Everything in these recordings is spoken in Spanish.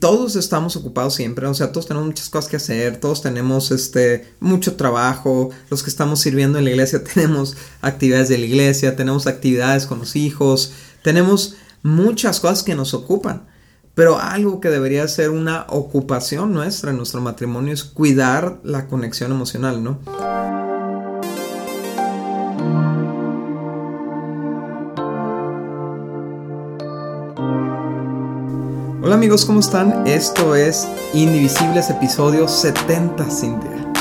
Todos estamos ocupados siempre, o sea, todos tenemos muchas cosas que hacer, todos tenemos este mucho trabajo, los que estamos sirviendo en la iglesia tenemos actividades de la iglesia, tenemos actividades con los hijos, tenemos muchas cosas que nos ocupan. Pero algo que debería ser una ocupación nuestra en nuestro matrimonio es cuidar la conexión emocional, ¿no? Amigos, ¿cómo están? Esto es Indivisibles episodio 70, Cintia.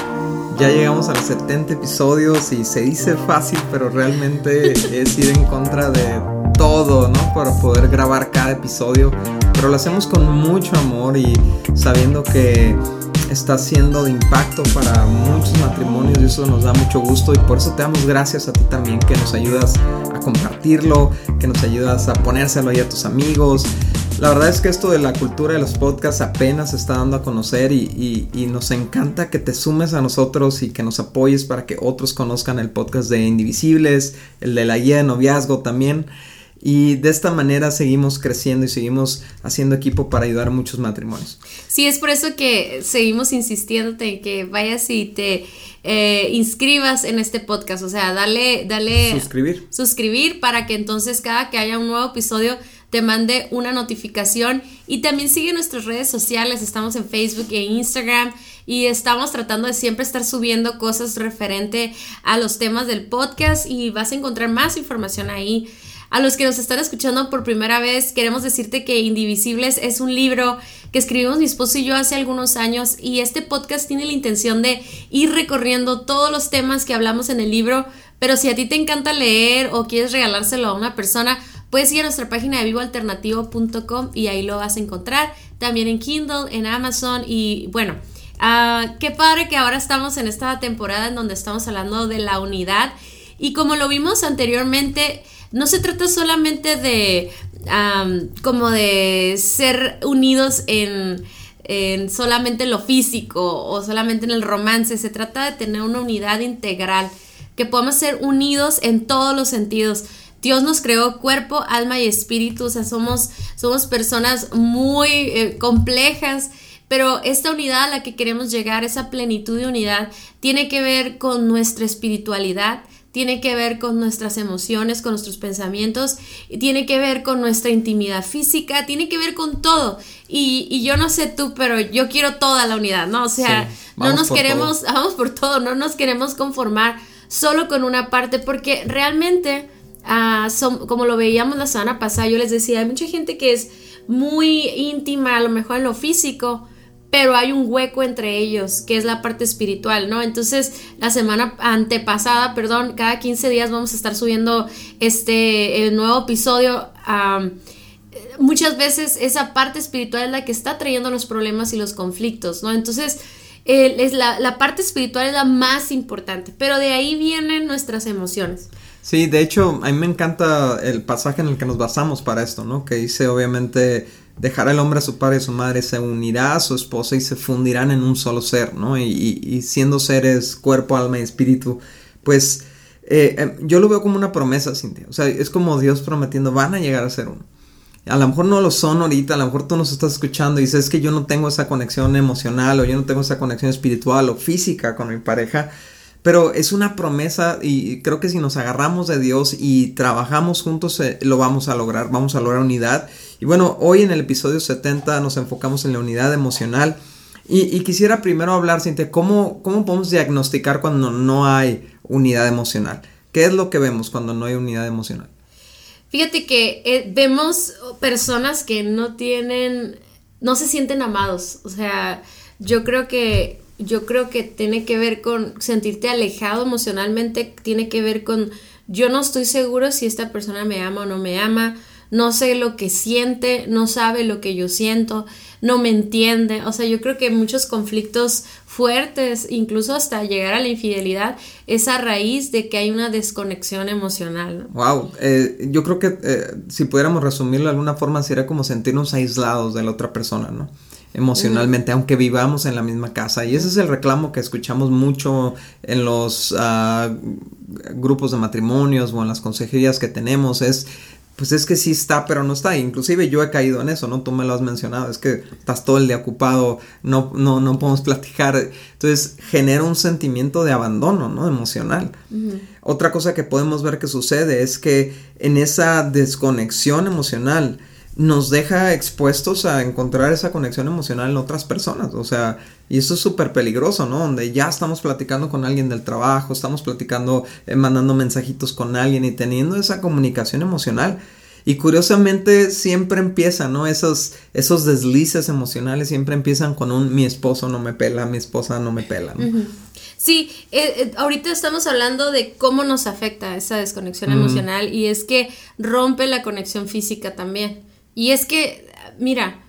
Ya llegamos a los 70 episodios y se dice fácil, pero realmente es ir en contra de todo, ¿no? Para poder grabar cada episodio. Pero lo hacemos con mucho amor y sabiendo que está siendo de impacto para muchos matrimonios y eso nos da mucho gusto y por eso te damos gracias a ti también que nos ayudas a compartirlo, que nos ayudas a ponérselo ahí a tus amigos, la verdad es que esto de la cultura de los podcasts apenas se está dando a conocer y, nos encanta que te sumes a nosotros y que nos apoyes para que otros conozcan el podcast de Indivisibles, el de la guía de noviazgo también. Y de esta manera seguimos creciendo y seguimos haciendo equipo para ayudar a muchos matrimonios. Sí, es por eso que seguimos insistiéndote en que vayas y te eh, inscribas en este podcast. O sea, dale, dale. Suscribir. Suscribir para que entonces cada que haya un nuevo episodio te mande una notificación. Y también sigue nuestras redes sociales, estamos en Facebook e Instagram. Y estamos tratando de siempre estar subiendo cosas referente a los temas del podcast. Y vas a encontrar más información ahí. A los que nos están escuchando por primera vez, queremos decirte que Indivisibles es un libro que escribimos mi esposo y yo hace algunos años. Y este podcast tiene la intención de ir recorriendo todos los temas que hablamos en el libro, pero si a ti te encanta leer o quieres regalárselo a una persona, Puedes ir a nuestra página de vivoalternativo.com y ahí lo vas a encontrar. También en Kindle, en Amazon y bueno, uh, qué padre que ahora estamos en esta temporada en donde estamos hablando de la unidad. Y como lo vimos anteriormente, no se trata solamente de como de ser unidos en, en solamente lo físico o solamente en el romance, se trata de tener una unidad integral, que podamos ser unidos en todos los sentidos Dios nos creó cuerpo, alma y espíritu, o sea, somos, somos personas muy eh, complejas, pero esta unidad a la que queremos llegar, esa plenitud de unidad, tiene que ver con nuestra espiritualidad, tiene que ver con nuestras emociones, con nuestros pensamientos, tiene que ver con nuestra intimidad física, tiene que ver con todo. Y, yo no sé tú, pero yo quiero toda la unidad, ¿no? O sea, no nos queremos, vamos por todo, no nos queremos conformar solo con una parte, porque realmente Ah, como lo veíamos la semana pasada, yo les decía, hay mucha gente que es muy íntima, a lo mejor en lo físico, pero hay un hueco entre ellos, que es la parte espiritual, ¿no? Entonces, la semana antepasada, perdón, cada 15 días vamos a estar subiendo este nuevo episodio. muchas veces esa parte espiritual es la que está trayendo los problemas y los conflictos, ¿no? Entonces, es la, la parte espiritual es la más importante, pero de ahí vienen nuestras emociones. Sí, de hecho, a mí me encanta el pasaje en el que nos basamos para esto, ¿no? Que dice, obviamente, dejará el hombre a su padre y a su madre, se unirá a su esposa y se fundirán en un solo ser, ¿no? Y, siendo seres cuerpo, alma y espíritu, pues eh, em, yo lo veo como una promesa, Cintia. O sea, es como Dios prometiendo, van a llegar a ser uno. A lo mejor no lo son ahorita, a lo mejor tú nos estás escuchando y dices que yo no tengo esa conexión emocional o yo no tengo esa conexión espiritual o física con mi pareja pero es una promesa y creo que si nos agarramos de Dios y trabajamos juntos eh, lo vamos a lograr, vamos a lograr unidad. Y bueno, hoy en el episodio 70 nos enfocamos en la unidad emocional. Y, quisiera primero hablar, Cintia, ¿cómo, ¿cómo podemos diagnosticar cuando no hay unidad emocional? ¿Qué es lo que vemos cuando no hay unidad emocional? Fíjate que eh, vemos personas que no tienen, no se sienten amados. O sea, yo creo que yo creo que tiene que ver con sentirte alejado emocionalmente, tiene que ver con yo no estoy seguro si esta persona me ama o no me ama, no sé lo que siente, no sabe lo que yo siento, no me entiende. O sea, yo creo que muchos conflictos fuertes, incluso hasta llegar a la infidelidad, es a raíz de que hay una desconexión emocional. Wow, eh, yo creo que eh, si pudiéramos resumirlo de alguna forma sería como sentirnos aislados de la otra persona, ¿no? Emocionalmente, aunque vivamos en la misma casa. Y ese es el reclamo que escuchamos mucho en los ah, grupos de matrimonios o en las consejerías que tenemos, es pues es que sí está, pero no está. Inclusive yo he caído en eso, ¿no? Tú me lo has mencionado, es que estás todo el día ocupado, no, no, no podemos platicar. Entonces genera un sentimiento de abandono, ¿no? Emocional. Otra cosa que podemos ver que sucede es que en esa desconexión emocional, nos deja expuestos a encontrar esa conexión emocional en otras personas. O sea, y eso es súper peligroso, ¿no? Donde ya estamos platicando con alguien del trabajo, estamos platicando, eh, mandando mensajitos con alguien y teniendo esa comunicación emocional. Y curiosamente siempre empieza, ¿no? Esos, esos deslices emocionales siempre empiezan con un mi esposo no me pela, mi esposa no me pela. ¿no? Sí, eh, eh, ahorita estamos hablando de cómo nos afecta esa desconexión emocional y es que rompe la conexión física también. Y es que, mira,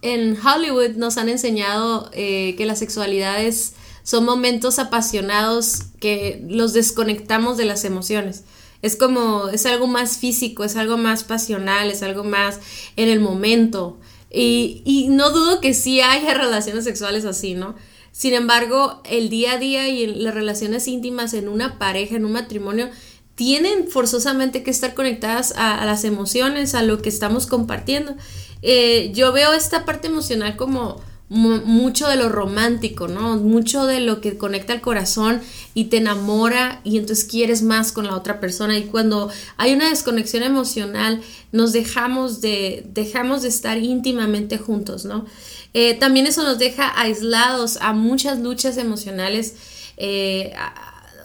en Hollywood nos han enseñado eh, que las sexualidades son momentos apasionados que los desconectamos de las emociones. Es como, es algo más físico, es algo más pasional, es algo más en el momento. Y, y no dudo que sí haya relaciones sexuales así, ¿no? Sin embargo, el día a día y las relaciones íntimas en una pareja, en un matrimonio, tienen forzosamente que estar conectadas a, las emociones, a lo que estamos compartiendo. Eh, yo veo esta parte emocional como mucho de lo romántico, ¿no? Mucho de lo que conecta el corazón y te enamora y entonces quieres más con la otra persona y cuando hay una desconexión emocional nos dejamos de, dejamos de estar íntimamente juntos, ¿no? Eh, también eso nos deja aislados a muchas luchas emocionales, eh,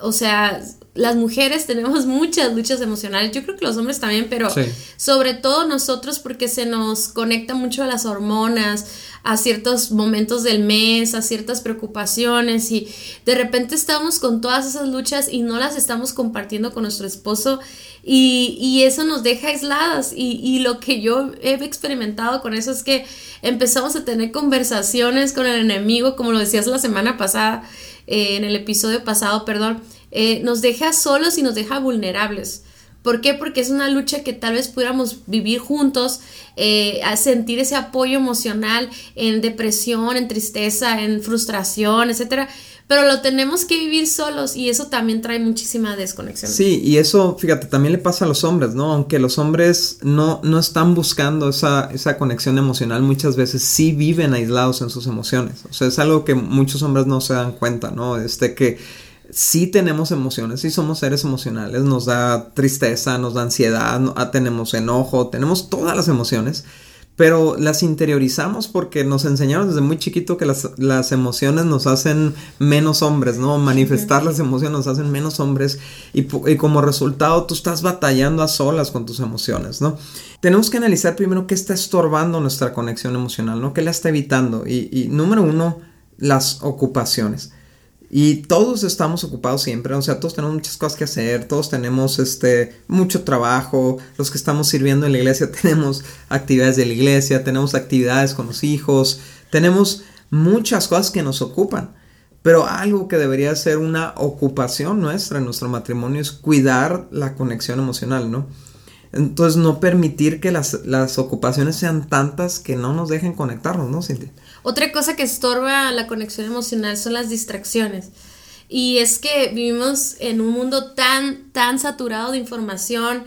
o sea, las mujeres tenemos muchas luchas emocionales, yo creo que los hombres también, pero sobre todo nosotros porque se nos conecta mucho a las hormonas, a ciertos momentos del mes, a ciertas preocupaciones y de repente estamos con todas esas luchas y no las estamos compartiendo con nuestro esposo y, y eso nos deja aisladas y, y lo que yo he experimentado con eso es que empezamos a tener conversaciones con el enemigo, como lo decías la semana pasada, eh, en el episodio pasado, perdón, eh, nos deja solos y nos deja vulnerables. ¿Por qué? Porque es una lucha que tal vez pudiéramos vivir juntos, eh, a sentir ese apoyo emocional en depresión, en tristeza, en frustración, etcétera. Pero lo tenemos que vivir solos y eso también trae muchísima desconexión. Sí, y eso, fíjate, también le pasa a los hombres, ¿no? Aunque los hombres no, no están buscando esa, esa conexión emocional, muchas veces sí viven aislados en sus emociones. O sea, es algo que muchos hombres no se dan cuenta, ¿no? Este que sí tenemos emociones, sí somos seres emocionales, nos da tristeza, nos da ansiedad, ah, tenemos enojo, tenemos todas las emociones, pero las interiorizamos porque nos enseñaron desde muy chiquito que las, emociones nos hacen menos hombres, ¿no? Manifestar las emociones nos hacen menos hombres y, como resultado tú estás batallando a solas con tus emociones, ¿no? Tenemos que analizar primero qué está estorbando nuestra conexión emocional, ¿no? ¿Qué la está evitando? y número uno, las ocupaciones. Y todos estamos ocupados siempre, o sea, todos tenemos muchas cosas que hacer, todos tenemos este mucho trabajo, los que estamos sirviendo en la iglesia tenemos actividades de la iglesia, tenemos actividades con los hijos, tenemos muchas cosas que nos ocupan. Pero algo que debería ser una ocupación nuestra en nuestro matrimonio es cuidar la conexión emocional, ¿no? Entonces no permitir que las, las ocupaciones sean tantas que no nos dejen conectarnos, ¿no, Cintia? Otra cosa que estorba la conexión emocional son las distracciones. Y es que vivimos en un mundo tan, tan saturado de información,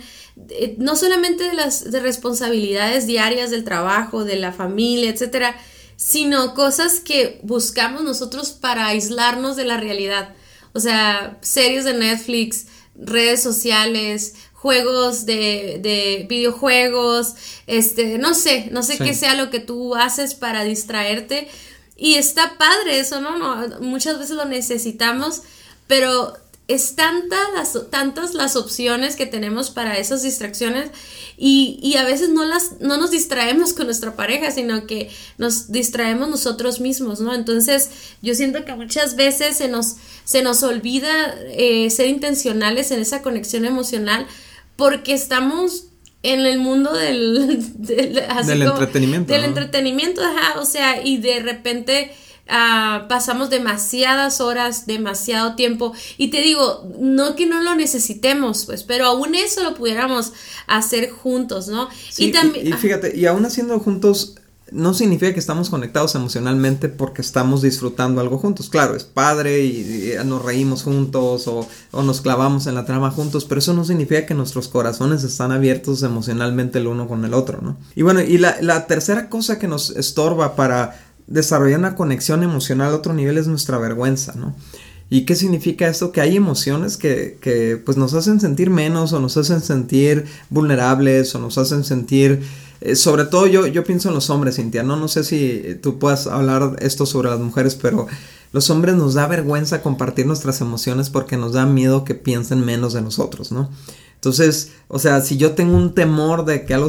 no solamente de las de responsabilidades diarias del trabajo, de la familia, etcétera, sino cosas que buscamos nosotros para aislarnos de la realidad. O sea, series de Netflix, redes sociales, juegos de, de videojuegos, este, no sé, no sé qué sea lo que tú haces para distraerte. Y está padre eso, ¿no? no muchas veces lo necesitamos, pero es tanta las, tantas las opciones que tenemos para esas distracciones y, y, a veces no, las, no nos distraemos con nuestra pareja, sino que nos distraemos nosotros mismos, ¿no? Entonces yo siento que muchas veces se nos, se nos olvida eh, ser intencionales en esa conexión emocional porque estamos en el mundo del, del, entretenimiento. Del entretenimiento, ajá, o sea, y de repente ah, pasamos demasiadas horas, demasiado tiempo, y te digo, no que no lo necesitemos, pues, pero aún eso lo pudiéramos hacer juntos, ¿no? y también... Y, fíjate, y aún haciendo juntos, no significa que estamos conectados emocionalmente porque estamos disfrutando algo juntos. Claro, es padre y, nos reímos juntos o, nos clavamos en la trama juntos, pero eso no significa que nuestros corazones están abiertos emocionalmente el uno con el otro, ¿no? Y bueno, y la, la tercera cosa que nos estorba para desarrollar una conexión emocional a otro nivel es nuestra vergüenza, ¿no? ¿Y qué significa esto? Que hay emociones que, que, pues nos hacen sentir menos o nos hacen sentir vulnerables o nos hacen sentir... Eh, sobre todo yo, yo pienso en los hombres, Cintia, ¿no? No sé si tú puedas hablar esto sobre las mujeres, pero los hombres nos da vergüenza compartir nuestras emociones porque nos da miedo que piensen menos de nosotros, ¿no? Entonces, o sea, si yo tengo un temor de que algo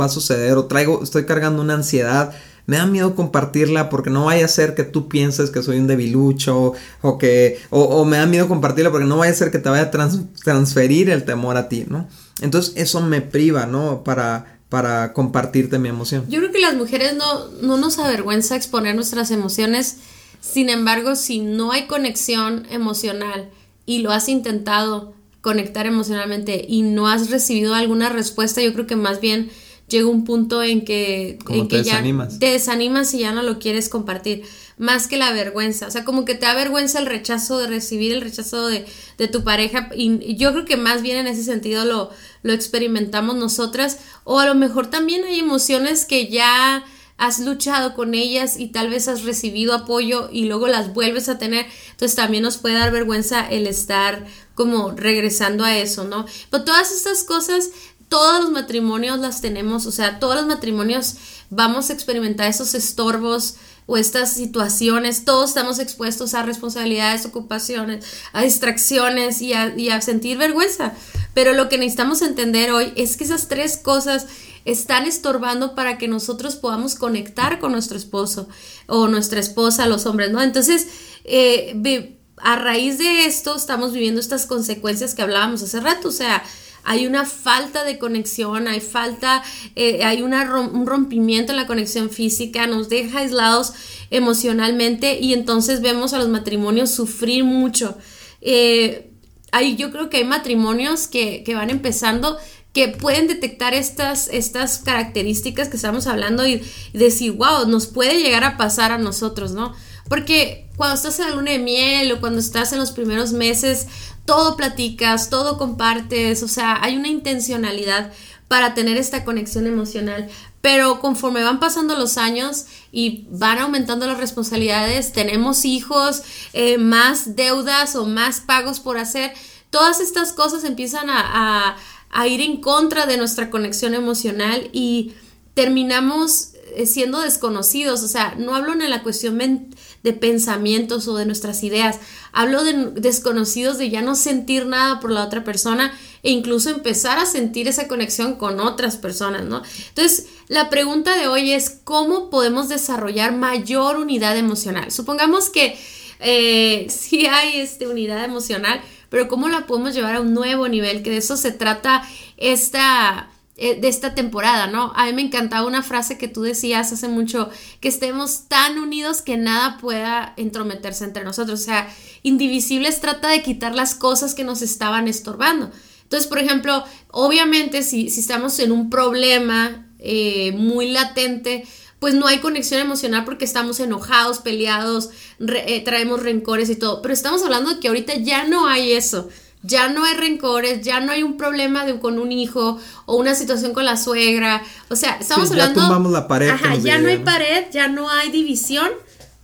va a suceder o traigo, estoy cargando una ansiedad, me da miedo compartirla porque no vaya a ser que tú pienses que soy un debilucho o que, o, me da miedo compartirla porque no vaya a ser que te vaya a transferir el temor a ti, ¿no? Entonces eso me priva, ¿no? Para, para compartirte mi emoción. Yo creo que las mujeres no, no nos avergüenza exponer nuestras emociones, sin embargo, si no hay conexión emocional y lo has intentado conectar emocionalmente y no has recibido alguna respuesta, yo creo que más bien llega un punto en que, en que te ya te desanimas y ya no lo quieres compartir, más que la vergüenza, o sea, como que te da vergüenza el rechazo de recibir el rechazo de, de tu pareja. Y, yo creo que más bien en ese sentido lo, lo experimentamos nosotras. O a lo mejor también hay emociones que ya has luchado con ellas y tal vez has recibido apoyo y luego las vuelves a tener, entonces también nos puede dar vergüenza el estar como regresando a eso, ¿no? Pero todas estas cosas todos los matrimonios las tenemos, o sea, todos los matrimonios vamos a experimentar esos estorbos o estas situaciones, todos estamos expuestos a responsabilidades, ocupaciones, a distracciones y a, sentir vergüenza. Pero lo que necesitamos entender hoy es que esas tres cosas están estorbando para que nosotros podamos conectar con nuestro esposo o nuestra esposa, los hombres, ¿no? Entonces, eh, a raíz de esto estamos viviendo estas consecuencias que hablábamos hace rato, o sea, hay una falta de conexión, hay falta, eh, hay un rompimiento en la conexión física, nos deja aislados emocionalmente y entonces vemos a los matrimonios sufrir mucho. Eh, yo creo que hay matrimonios que, van empezando que pueden detectar estas, estas características que estamos hablando y, y decir, wow, nos puede llegar a pasar a nosotros, ¿no? Porque cuando estás en la luna de miel o cuando estás en los primeros meses, todo platicas, todo compartes, o sea, hay una intencionalidad para tener esta conexión emocional. Pero conforme van pasando los años y van aumentando las responsabilidades, tenemos hijos, eh, más deudas o más pagos por hacer, todas estas cosas empiezan a, a ir en contra de nuestra conexión emocional y terminamos eh, siendo desconocidos, o sea, no hablo en la cuestión de pensamientos o de nuestras ideas, hablo de desconocidos de ya no sentir nada por la otra persona e incluso empezar a sentir esa conexión con otras personas, ¿no? Entonces, la pregunta de hoy es cómo podemos desarrollar mayor unidad emocional. Supongamos que eh, sí hay este, unidad emocional, pero cómo la podemos llevar a un nuevo nivel, que de eso se trata esta de esta temporada, ¿no? A mí me encantaba una frase que tú decías hace mucho, que estemos tan unidos que nada pueda entrometerse entre nosotros. O sea, Indivisibles trata de quitar las cosas que nos estaban estorbando. Entonces, por ejemplo, obviamente si, si estamos en un problema eh, muy latente, pues no hay conexión emocional porque estamos enojados, peleados, eh, traemos rencores y todo. Pero estamos hablando de que ahorita ya no hay eso ya no hay rencores, ya no hay un problema de, con un hijo o una situación con la suegra. O sea, estamos hablando. Ya la pared. Ajá, ya no hay pared, ya no hay división,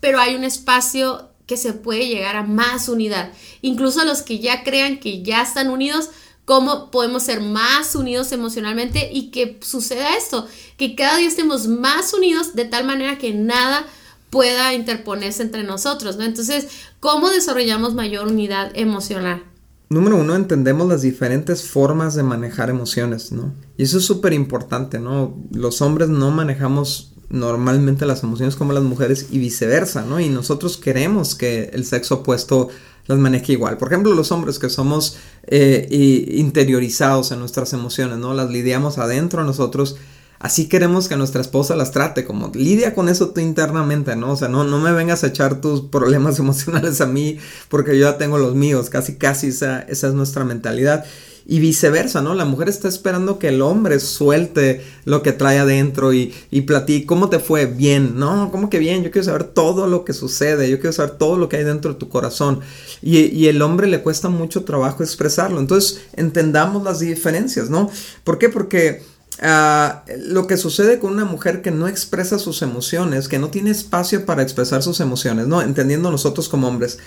pero hay un espacio que se puede llegar a más unidad. Incluso los que ya crean que ya están unidos, cómo podemos ser más unidos emocionalmente y que suceda esto, que cada día estemos más unidos de tal manera que nada pueda interponerse entre nosotros, ¿no? Entonces, ¿cómo desarrollamos mayor unidad emocional? Número uno, entendemos las diferentes formas de manejar emociones, ¿no? Y eso es súper importante, ¿no? Los hombres no manejamos normalmente las emociones como las mujeres y viceversa, ¿no? Y nosotros queremos que el sexo opuesto las maneje igual. Por ejemplo, los hombres que somos eh, interiorizados en nuestras emociones, ¿no? Las lidiamos adentro nosotros así queremos que nuestra esposa las trate, como lidia con eso tú internamente, ¿no? O sea, no, no me vengas a echar tus problemas emocionales a mí porque yo ya tengo los míos, casi, casi esa, esa es nuestra mentalidad. y viceversa, ¿no? La mujer está esperando que el hombre suelte lo que trae adentro y, y platique, ¿cómo te fue? Bien, no, ¿cómo que bien? Yo quiero saber todo lo que sucede, yo quiero saber todo lo que hay dentro de tu corazón. Y, y el hombre le cuesta mucho trabajo expresarlo. Entonces, entendamos las diferencias, ¿no? ¿Por qué? Porque Ah, lo que sucede con una mujer que no expresa sus emociones, que no tiene espacio para expresar sus emociones, ¿no? Entendiendo nosotros como hombres,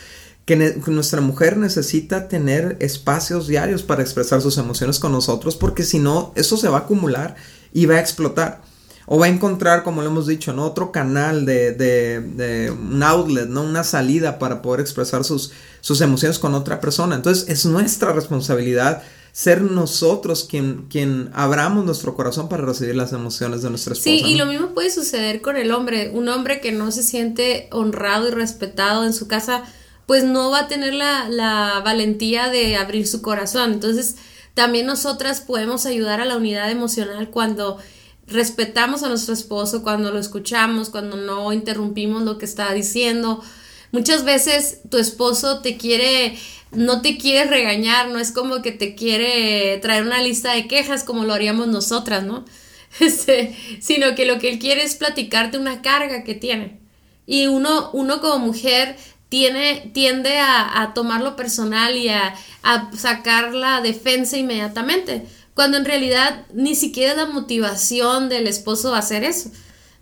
que, nuestra mujer necesita tener espacios diarios para expresar sus emociones con nosotros, porque si no, eso se va a acumular y va a explotar. O va a encontrar, como lo hemos dicho, ¿no? Otro canal de, de, un outlet, ¿no? Una salida para poder expresar sus, sus emociones con otra persona. Entonces es nuestra responsabilidad ser nosotros quien, quien abramos nuestro corazón para recibir las emociones de nuestra esposa. Sí, y lo mismo puede suceder con el hombre. Un hombre que no se siente honrado y respetado en su casa, pues no va a tener la, la valentía de abrir su corazón. Entonces, también nosotras podemos ayudar a la unidad emocional cuando respetamos a nuestro esposo, cuando lo escuchamos, cuando no interrumpimos lo que está diciendo. Muchas veces tu esposo te quiere no te quiere regañar, no es como que te quiere traer una lista de quejas como lo haríamos nosotras, ¿no? Este, sino que lo que él quiere es platicarte una carga que tiene. Y uno, uno como mujer tiene, tiende a, tomarlo personal y a, a, sacar la defensa inmediatamente, cuando en realidad ni siquiera es la motivación del esposo a hacer eso.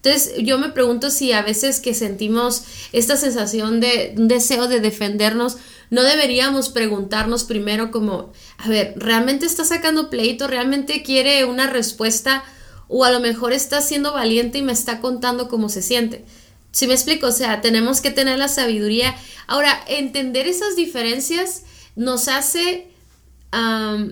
Entonces yo me pregunto si a veces que sentimos esta sensación de un deseo de defendernos, no deberíamos preguntarnos primero como, a ver, ¿realmente está sacando pleito? ¿Realmente quiere una respuesta? O a lo mejor está siendo valiente y me está contando cómo se siente. Si me explico? O sea, tenemos que tener la sabiduría. Ahora, entender esas diferencias nos hace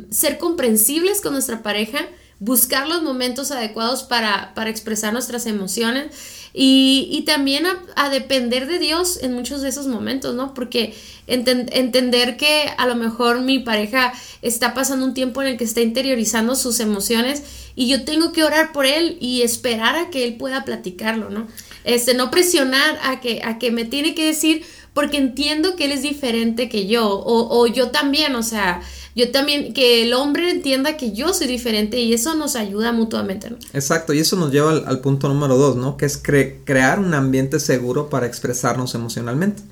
ser comprensibles con nuestra pareja, buscar los momentos adecuados para, para expresar nuestras emociones y, también a, depender de Dios en muchos de esos momentos, ¿no? Porque entender que a lo mejor mi pareja está pasando un tiempo en el que está interiorizando sus emociones y yo tengo que orar por él y esperar a que él pueda platicarlo, ¿no? Este, no presionar a que, a que me tiene que decir porque entiendo que él es diferente que yo o, yo también, o sea, yo también, que el hombre entienda que yo soy diferente y eso nos ayuda mutuamente. Exacto, y eso nos lleva al, punto número dos, ¿no? Que es crear un ambiente seguro para expresarnos emocionalmente.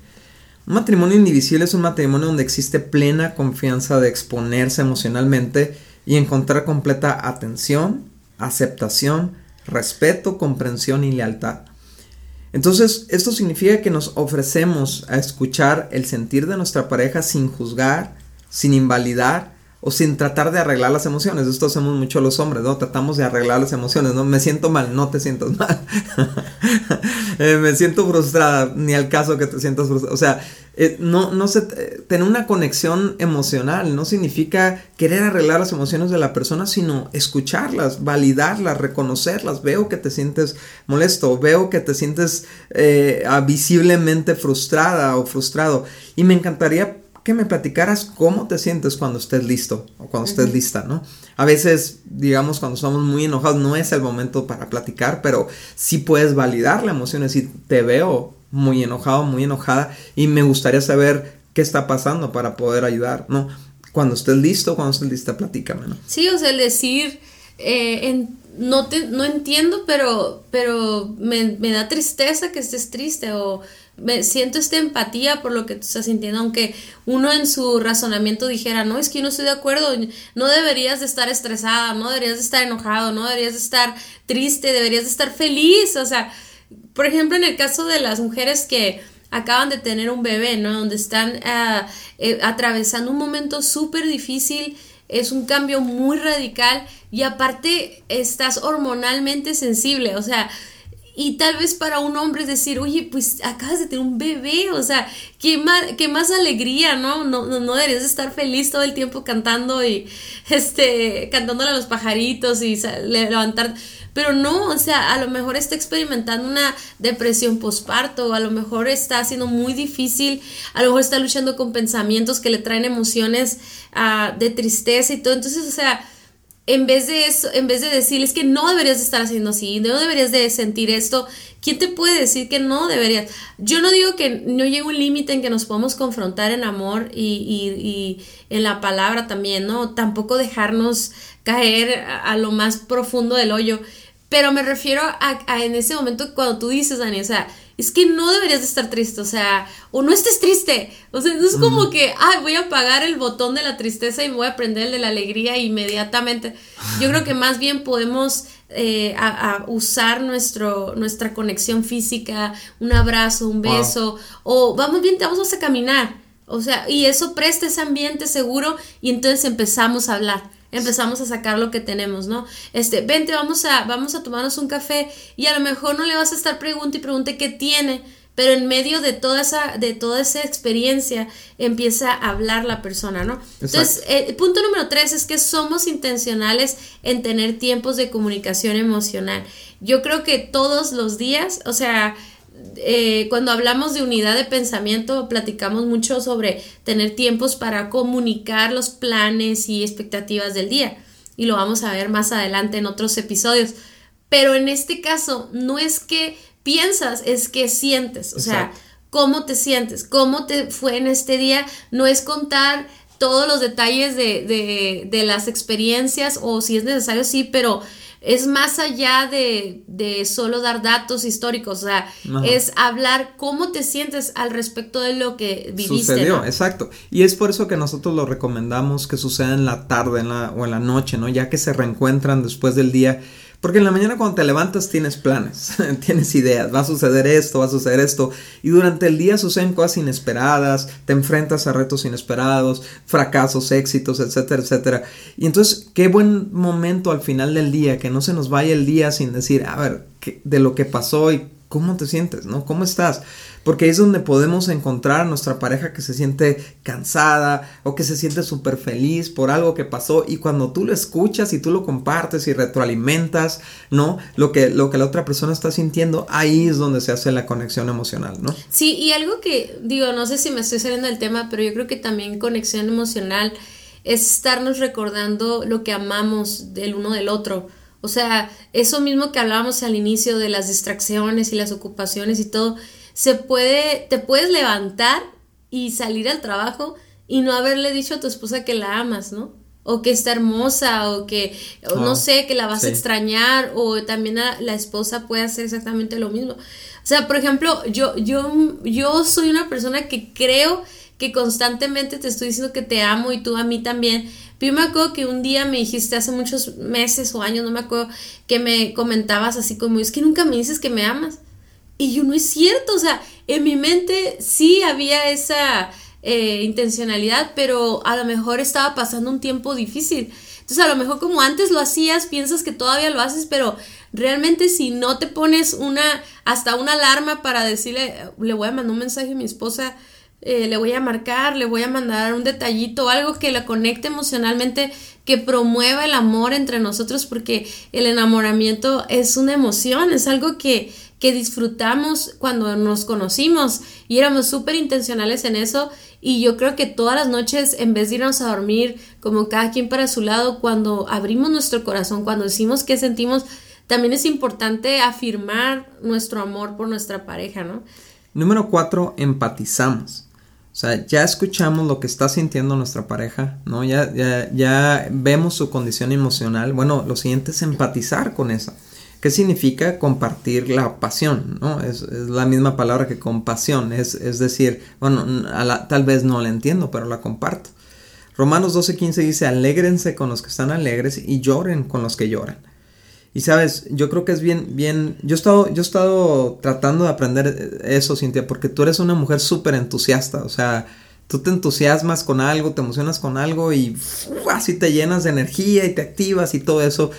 Un matrimonio indivisible es un matrimonio donde existe plena confianza de exponerse emocionalmente y encontrar completa atención, aceptación, respeto, comprensión y lealtad. Entonces, esto significa que nos ofrecemos a escuchar el sentir de nuestra pareja sin juzgar, sin invalidar o sin tratar de arreglar las emociones. Esto hacemos mucho los hombres, ¿no? Tratamos de arreglar las emociones, ¿no? Me siento mal, no te sientas mal. Eh, me siento frustrada, ni al caso que te sientas frustrada. O sea, eh, no, no se, eh, tener una conexión emocional no significa querer arreglar las emociones de la persona, sino escucharlas, validarlas, reconocerlas. Veo que te sientes molesto, veo que te sientes visiblemente frustrada o frustrado. Y me encantaría que me platicaras cómo te sientes cuando estés listo o cuando estés lista, ¿no? A veces, digamos, cuando estamos muy enojados no es el momento para platicar, pero sí puedes validar la emoción, es decir, te veo muy enojado, muy enojada y me gustaría saber qué está pasando para poder ayudar, ¿no? Cuando estés listo, cuando estés lista, platícame, ¿no? Sí, o sea, el decir, eh, no, te, no entiendo, pero, pero me, me da tristeza que estés triste o me siento esta empatía por lo que tú estás sintiendo, aunque uno en su razonamiento dijera, no, es que no estoy de acuerdo, no deberías de estar estresada, no deberías de estar enojado, no deberías de estar triste, deberías de estar feliz, o sea, por ejemplo, en el caso de las mujeres que acaban de tener un bebé, ¿no? Donde están ah, eh, atravesando un momento súper difícil, es un cambio muy radical y aparte estás hormonalmente sensible, o sea, y tal vez para un hombre es decir, oye, pues acabas de tener un bebé, o sea, qué más, qué más alegría, ¿no? No, no, no deberías estar feliz todo el tiempo cantando y, este, cantándole a los pajaritos y levantar. Pero no, o sea, a lo mejor está experimentando una depresión posparto, a lo mejor está siendo muy difícil, a lo mejor está luchando con pensamientos que le traen emociones uh, de tristeza y todo. Entonces, o sea, en vez de eso, en vez de decirles que no deberías de estar haciendo así, no deberías de sentir esto, ¿quién te puede decir que no deberías? Yo no digo que no llegue un límite en que nos podemos confrontar en amor y, y, en la palabra también, ¿no? Tampoco dejarnos caer a, lo más profundo del hoyo. Pero me refiero a, a, en ese momento cuando tú dices, Dani, o sea, es que no deberías de estar triste, o sea, o no estés triste, o sea, no es como que, ay, voy a apagar el botón de la tristeza y voy a prender el de la alegría inmediatamente. Yo creo que más bien podemos eh, a, usar nuestro, nuestra conexión física, un abrazo, un beso, o vamos bien, vamos a caminar, o sea, y eso presta ese ambiente seguro y entonces empezamos a hablar empezamos a sacar lo que tenemos, ¿no? Este, vente, vamos a, vamos a tomarnos un café y a lo mejor no le vas a estar pregunta y pregunte qué tiene, pero en medio de toda esa, de toda esa experiencia empieza a hablar la persona, ¿no? Entonces, el eh, punto número tres es que somos intencionales en tener tiempos de comunicación emocional. Yo creo que todos los días, o sea, eh, cuando hablamos de unidad de pensamiento, platicamos mucho sobre tener tiempos para comunicar los planes y expectativas del día. Y lo vamos a ver más adelante en otros episodios. Pero en este caso, no es que piensas, es que sientes. O sea, cómo te sientes, cómo te fue en este día. No es contar todos los detalles de, de, de las experiencias o si es necesario, sí, pero es más allá de, de solo dar datos históricos, o sea, es hablar cómo te sientes al respecto de lo que viviste. Sucedió, exacto. Y es por eso que nosotros lo recomendamos que suceda en la tarde en la, o en la noche, ¿no? Ya que se reencuentran después del día porque en la mañana cuando te levantas tienes planes, tienes ideas, va a suceder esto, va a suceder esto. Y durante el día suceden cosas inesperadas, te enfrentas a retos inesperados, fracasos, éxitos, etcétera, etcétera. Y entonces, qué buen momento al final del día, que no se nos vaya el día sin decir, a ver, de lo que pasó y cómo te sientes, ¿no? ¿Cómo estás? Porque es donde podemos encontrar a nuestra pareja que se siente cansada o que se siente súper feliz por algo que pasó y cuando tú lo escuchas y tú lo compartes y retroalimentas, ¿no? Lo que, lo que la otra persona está sintiendo, ahí es donde se hace la conexión emocional, ¿no? Sí, y algo que digo, no sé si me estoy saliendo del tema, pero yo creo que también conexión emocional es estarnos recordando lo que amamos del uno del otro. O sea, eso mismo que hablábamos al inicio de las distracciones y las ocupaciones y todo, se puede, te puedes levantar y salir al trabajo y no haberle dicho a tu esposa que la amas, ¿no? O que está hermosa, o que, no sé, que la vas a extrañar, o también la esposa puede hacer exactamente lo mismo. O sea, por ejemplo, yo, yo, yo soy una persona que creo que constantemente te estoy diciendo que te amo y tú a mí también. Pero yo me acuerdo que un día me dijiste hace muchos meses o años, no me acuerdo, que me comentabas así como, es que nunca me dices que me amas. Y yo no es cierto, o sea, en mi mente sí había esa eh, intencionalidad, pero a lo mejor estaba pasando un tiempo difícil. Entonces a lo mejor como antes lo hacías, piensas que todavía lo haces, pero realmente si no te pones una, hasta una alarma para decirle, le voy a mandar un mensaje a mi esposa, eh, le voy a marcar, le voy a mandar un detallito, algo que la conecte emocionalmente, que promueva el amor entre nosotros, porque el enamoramiento es una emoción, es algo que, que disfrutamos cuando nos conocimos y éramos súper intencionales en eso y yo creo que todas las noches en vez de irnos a dormir como cada quien para su lado, cuando abrimos nuestro corazón, cuando decimos qué sentimos, también es importante afirmar nuestro amor por nuestra pareja, ¿no? Número cuatro, empatizamos. O sea, ya escuchamos lo que está sintiendo nuestra pareja, ¿no? Ya, ya, ya vemos su condición emocional. Bueno, lo siguiente es empatizar con esa. ¿Qué significa compartir la pasión? ¿no? Es, la misma palabra que compasión, es, es decir, bueno, tal vez no la entiendo, pero la comparto. Romanos 12:15 dice, alégrense con los que están alegres y lloren con los que lloran. Y sabes, yo creo que es bien, bien, yo he estado, yo he estado tratando de aprender eso, Cintia, porque tú eres una mujer súper entusiasta, o sea, tú te entusiasmas con algo, te emocionas con algo y así te llenas de energía y te activas y todo eso.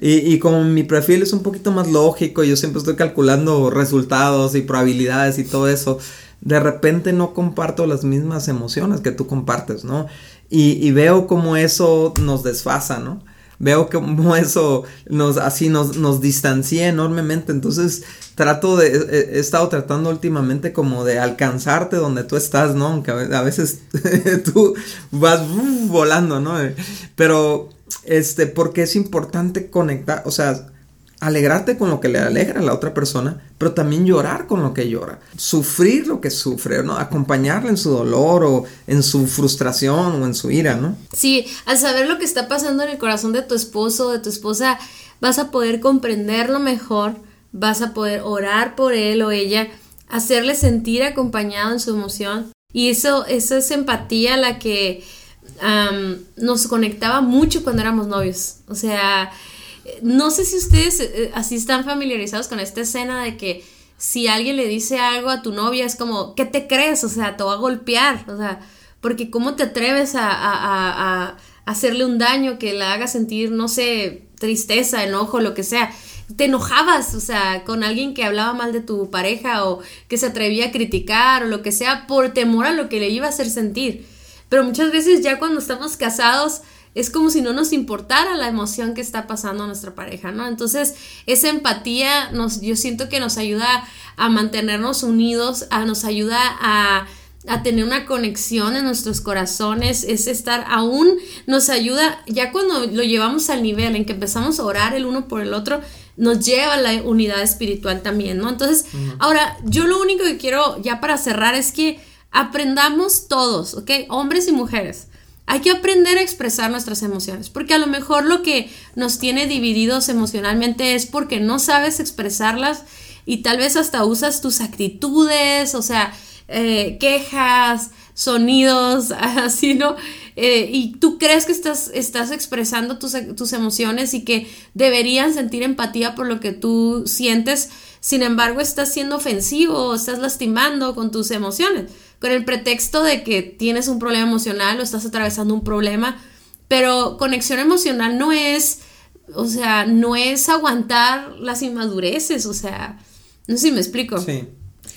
Y, como mi perfil es un poquito más lógico, yo siempre estoy calculando resultados y probabilidades y todo eso, de repente no comparto las mismas emociones que tú compartes, ¿no? Y, veo como eso nos desfasa, ¿no? Veo como eso nos, así nos, nos distancia enormemente. Entonces trato de, he, estado tratando últimamente como de alcanzarte donde tú estás, ¿no? Aunque a veces tú vas volando, ¿no? Pero este, porque es importante conectar, o sea, alegrarte con lo que le alegra a la otra persona, pero también llorar con lo que llora, sufrir lo que sufre, ¿no? Acompañarle en su dolor o en su frustración o en su ira, ¿no? Sí, al saber lo que está pasando en el corazón de tu esposo o de tu esposa, vas a poder comprenderlo mejor, vas a poder orar por él o ella, hacerle sentir acompañado en su emoción. Y eso, eso es empatía la que nos conectaba mucho cuando éramos novios. O sea, no sé si ustedes eh, así están familiarizados con esta escena de que si alguien le dice algo a tu novia es como, ¿qué te crees? O sea, te va a golpear. O sea, porque ¿cómo te atreves a, a hacerle un daño que la haga sentir, no sé, tristeza, enojo, lo que sea? te enojabas, o sea, con alguien que hablaba mal de tu pareja o que se atrevía a criticar o lo que sea por temor a lo que le iba a hacer sentir. Pero muchas veces ya cuando estamos casados es como si no nos importara la emoción que está pasando a nuestra pareja, ¿no? Entonces, esa empatía nos, yo siento que nos ayuda a mantenernos unidos, a, nos ayuda a, a tener una conexión en nuestros corazones, es estar aún, nos ayuda, ya cuando lo llevamos al nivel en que empezamos a orar el uno por el otro, nos lleva a la unidad espiritual también, ¿no? Entonces, ahora, yo lo único que quiero ya para cerrar es que aprendamos todos, ¿ok? Hombres y mujeres. Hay que aprender a expresar nuestras emociones, porque a lo mejor lo que nos tiene divididos emocionalmente es porque no sabes expresarlas y tal vez hasta usas tus actitudes, o sea, eh, quejas, sonidos, así, ¿no? Eh, y tú crees que estás, estás expresando tus, tus, emociones y que deberían sentir empatía por lo que tú sientes, sin embargo estás siendo ofensivo, estás lastimando con tus emociones, con el pretexto de que tienes un problema emocional o estás atravesando un problema, pero conexión emocional no es, o sea, no es aguantar las inmadureces, o sea, no sé si me explico. Sí.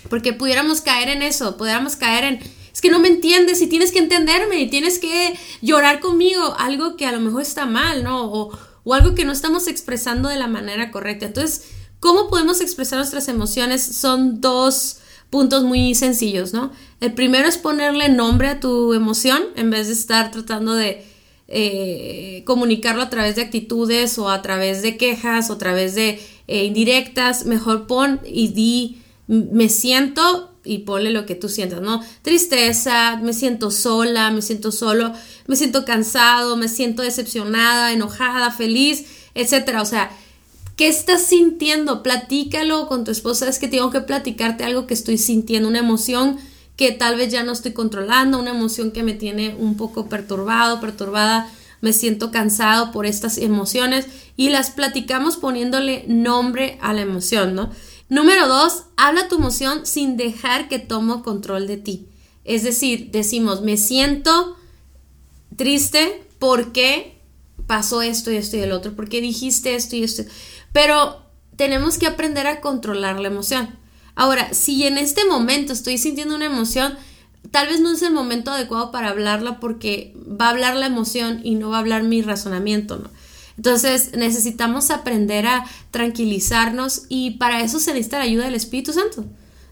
Porque pudiéramos caer en eso, pudiéramos caer en es que no me entiendes y tienes que entenderme y tienes que llorar conmigo, algo que a lo mejor está mal, ¿no? O, o algo que no estamos expresando de la manera correcta. Entonces, ¿cómo podemos expresar nuestras emociones? Son dos puntos muy sencillos, ¿no? El primero es ponerle nombre a tu emoción en vez de estar tratando de eh, comunicarlo a través de actitudes o a través de quejas o a través de eh, indirectas. Mejor pon y di, me siento y ponle lo que tú sientas, ¿no? Tristeza, me siento sola, me siento solo, me siento cansado, me siento decepcionada, enojada, feliz, etcétera. O sea, ¿qué estás sintiendo? Platícalo con tu esposa. Es que tengo que platicarte algo que estoy sintiendo, una emoción que tal vez ya no estoy controlando, una emoción que me tiene un poco perturbado, perturbada, me siento cansado por estas emociones y las platicamos poniéndole nombre a la emoción, ¿no? Número dos, habla tu emoción sin dejar que tomo control de ti. Es decir, decimos, me siento triste porque pasó esto y esto y el otro, porque dijiste esto y esto. Pero tenemos que aprender a controlar la emoción. Ahora, si en este momento estoy sintiendo una emoción, tal vez no es el momento adecuado para hablarla porque va a hablar la emoción y no va a hablar mi razonamiento, ¿no? Entonces necesitamos aprender a tranquilizarnos y para eso se necesita la ayuda del Espíritu Santo.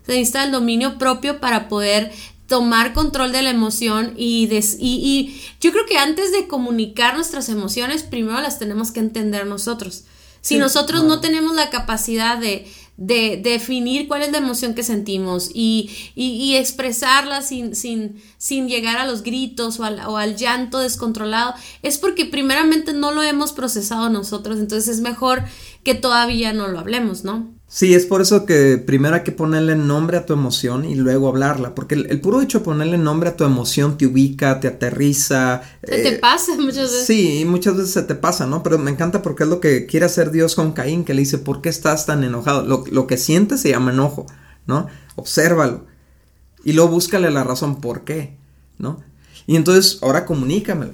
Se necesita el dominio propio para poder tomar control de la emoción y, y, yo creo que antes de comunicar nuestras emociones, primero las tenemos que entender nosotros. Si nosotros no tenemos la capacidad de, de, definir cuál es la emoción que sentimos y, y, expresarla sin, sin, sin, llegar a los gritos o al, o al, llanto descontrolado, es porque primeramente no lo hemos procesado nosotros, entonces es mejor que todavía no lo hablemos, ¿no? Sí, es por eso que primero hay que ponerle nombre a tu emoción y luego hablarla, porque el, puro hecho de ponerle nombre a tu emoción te ubica, te aterriza. Se te eh, pasa muchas veces. Sí, muchas veces se te pasa, ¿no? Pero me encanta porque es lo que quiere hacer Dios con Caín, que le dice, ¿por qué estás tan enojado? Lo, lo que sientes se llama enojo, ¿no? Obsérvalo. Y luego búscale la razón por qué, ¿no? Y entonces ahora comunícamelo.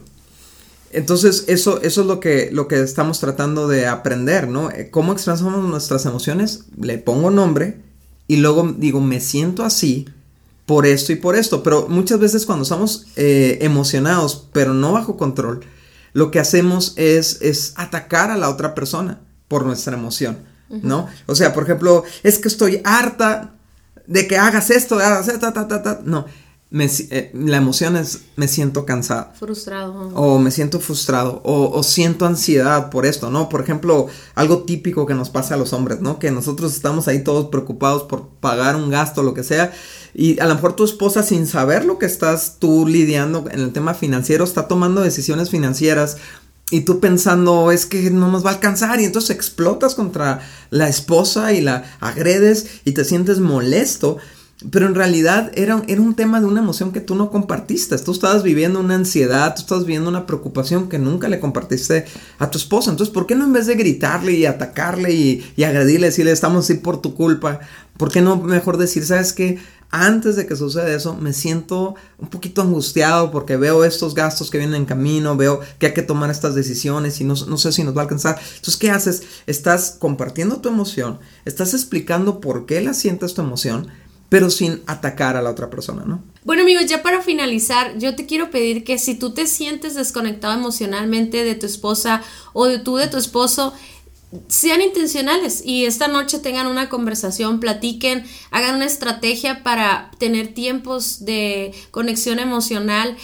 Entonces, eso, eso es lo que, lo que estamos tratando de aprender, ¿no? Eh, ¿Cómo expresamos nuestras emociones? Le pongo nombre y luego digo, me siento así por esto y por esto. Pero muchas veces cuando estamos eh, emocionados, pero no bajo control, lo que hacemos es, es atacar a la otra persona por nuestra emoción, ¿no? O sea, por ejemplo, es que estoy harta de que hagas esto, hagas esto, ta, ta, ta, No, eh, la emoción es me siento cansado. Frustrado. O me siento frustrado. O, siento ansiedad por esto, ¿no? Por ejemplo, algo típico que nos pasa a los hombres, ¿no? Que nosotros estamos ahí todos preocupados por pagar un gasto, lo que sea. Y a lo mejor tu esposa, sin saber lo que estás tú lidiando en el tema financiero, está tomando decisiones financieras y tú pensando, es que no nos va a alcanzar y entonces explotas contra la esposa y la agredes y te sientes molesto. Pero en realidad era, era un tema de una emoción que tú no compartiste. Tú estabas viviendo una ansiedad, tú estabas viviendo una preocupación que nunca le compartiste a tu esposa. Entonces, ¿por qué no en vez de gritarle y atacarle y, y agredirle, decirle, estamos así por tu culpa? ¿Por qué no mejor decir, sabes que antes de que suceda eso, me siento un poquito angustiado porque veo estos gastos que vienen en camino, veo que hay que tomar estas decisiones y no, no, sé si nos va a alcanzar. Entonces, ¿qué haces? Estás compartiendo tu emoción, estás explicando por qué la sientes tu emoción pero sin atacar a la otra persona, ¿no? Bueno amigos, ya para finalizar, yo te quiero pedir que si tú te sientes desconectado emocionalmente de tu esposa o de tú de tu esposo, sean intencionales y esta noche tengan una conversación, platiquen, hagan una estrategia para tener tiempos de conexión emocional.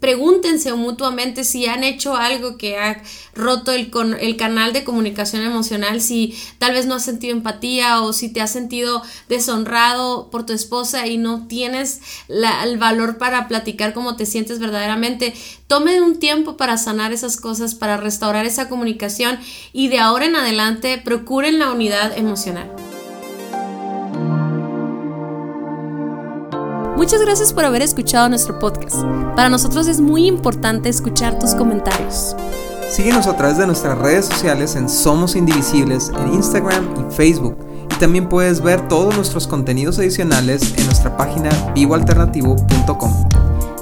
Pregúntense mutuamente si han hecho algo que ha roto el, el canal de comunicación emocional, si tal vez no has sentido empatía o si te has sentido deshonrado por tu esposa y no tienes el valor para platicar cómo te sientes verdaderamente. Tomen un tiempo para sanar esas cosas, para restaurar esa comunicación y de ahora en adelante procuren la unidad emocional. Muchas gracias por haber escuchado nuestro podcast. Para nosotros es muy importante escuchar tus comentarios. Síguenos a través de nuestras redes sociales en Somos Indivisibles en Instagram y Facebook. Y también puedes ver todos nuestros contenidos adicionales en nuestra página vivoalternativo.com.